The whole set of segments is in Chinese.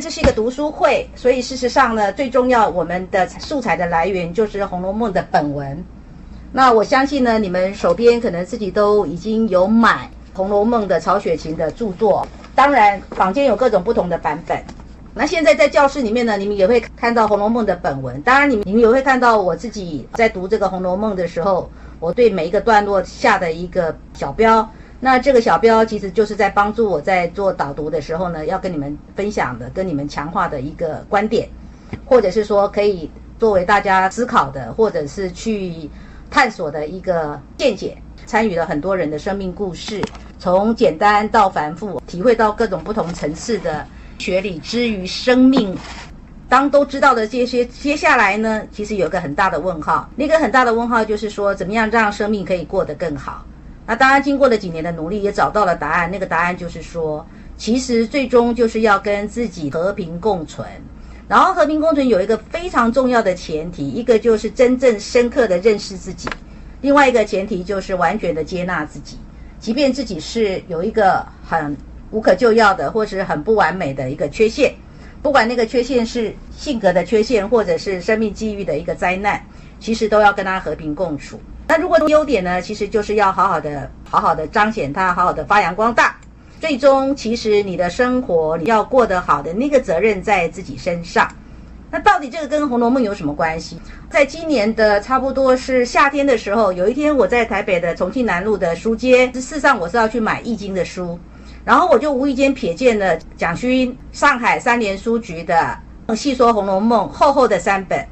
这是一个读书会，所以事实上呢，最重要我们的素材的来源就是《红楼梦》的本文。那我相信呢，你们手边可能自己都已经有买《红楼梦》的曹雪芹的著作，当然坊间有各种不同的版本。那现在在教室里面呢，你们也会看到《红楼梦》的本文，当然你们你们也会看到我自己在读这个《红楼梦》的时候，我对每一个段落下的一个小标。那这个小标其实就是在帮助我在做导读的时候呢，要跟你们分享的、跟你们强化的一个观点，或者是说可以作为大家思考的，或者是去探索的一个见解。参与了很多人的生命故事，从简单到繁复，体会到各种不同层次的学理之于生命。当都知道的这些，接下来呢，其实有个很大的问号。那个很大的问号就是说，怎么样让生命可以过得更好？那当然，经过了几年的努力，也找到了答案。那个答案就是说，其实最终就是要跟自己和平共存。然后，和平共存有一个非常重要的前提，一个就是真正深刻的认识自己；另外一个前提就是完全的接纳自己，即便自己是有一个很无可救药的，或是很不完美的一个缺陷，不管那个缺陷是性格的缺陷，或者是生命际遇的一个灾难，其实都要跟他和平共处。那如果优点呢，其实就是要好好的、好好的彰显它，好好的发扬光大。最终，其实你的生活你要过得好的那个责任在自己身上。那到底这个跟《红楼梦》有什么关系？在今年的差不多是夏天的时候，有一天我在台北的重庆南路的书街，事实上我是要去买《易经》的书，然后我就无意间瞥见了蒋勋上海三联书局的《细说红楼梦》厚厚的三本。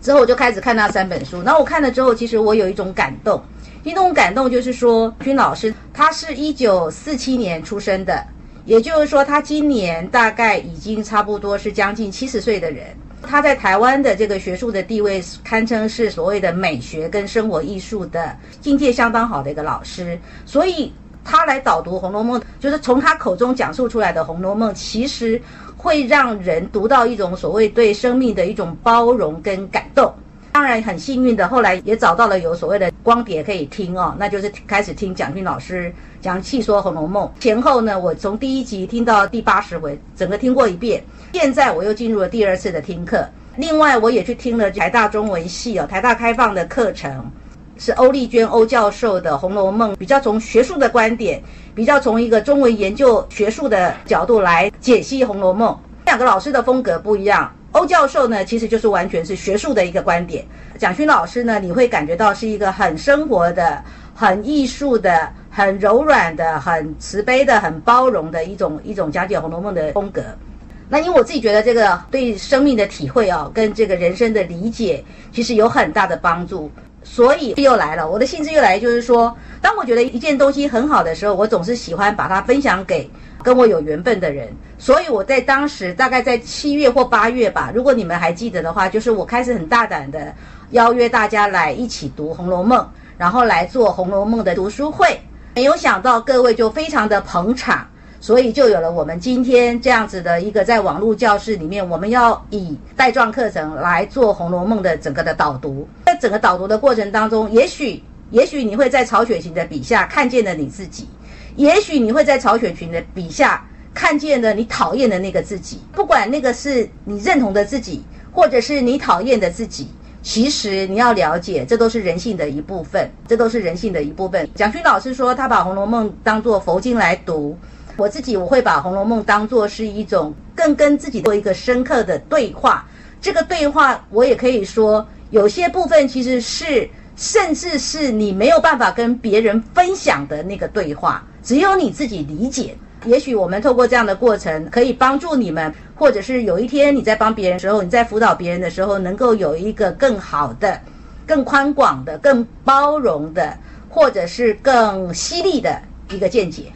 之后我就开始看那三本书，然后我看了之后，其实我有一种感动，一种感动就是说，君老师他是一九四七年出生的，也就是说他今年大概已经差不多是将近七十岁的人，他在台湾的这个学术的地位堪称是所谓的美学跟生活艺术的境界相当好的一个老师，所以他来导读《红楼梦》，就是从他口中讲述出来的《红楼梦》，其实。会让人读到一种所谓对生命的一种包容跟感动。当然很幸运的，后来也找到了有所谓的光碟可以听哦，那就是开始听蒋勋老师讲《细说红楼梦》。前后呢，我从第一集听到第八十回，整个听过一遍。现在我又进入了第二次的听课。另外，我也去听了台大中文系哦，台大开放的课程。是欧丽娟欧教授的《红楼梦》，比较从学术的观点，比较从一个中文研究学术的角度来解析《红楼梦》。两个老师的风格不一样，欧教授呢，其实就是完全是学术的一个观点；蒋勋老师呢，你会感觉到是一个很生活的、很艺术的、很柔软的、很慈悲的、很包容的一种一种讲解《红楼梦》的风格。那因为我自己觉得这个对生命的体会啊，跟这个人生的理解，其实有很大的帮助。所以又来了，我的兴致又来，就是说，当我觉得一件东西很好的时候，我总是喜欢把它分享给跟我有缘分的人。所以我在当时大概在七月或八月吧，如果你们还记得的话，就是我开始很大胆的邀约大家来一起读《红楼梦》，然后来做《红楼梦》的读书会。没有想到各位就非常的捧场。所以就有了我们今天这样子的一个在网络教室里面，我们要以带状课程来做《红楼梦》的整个的导读。整个导读的过程当中，也许也许你会在曹雪芹的笔下看见了你自己，也许你会在曹雪芹的笔下看见了你讨厌的那个自己。不管那个是你认同的自己，或者是你讨厌的自己，其实你要了解，这都是人性的一部分，这都是人性的一部分。蒋勋老师说，他把《红楼梦》当做佛经来读。我自己我会把《红楼梦》当做是一种更跟自己做一个深刻的对话。这个对话，我也可以说，有些部分其实是，甚至是你没有办法跟别人分享的那个对话，只有你自己理解。也许我们透过这样的过程，可以帮助你们，或者是有一天你在帮别人的时候，你在辅导别人的时候，能够有一个更好的、更宽广的、更包容的，或者是更犀利的一个见解。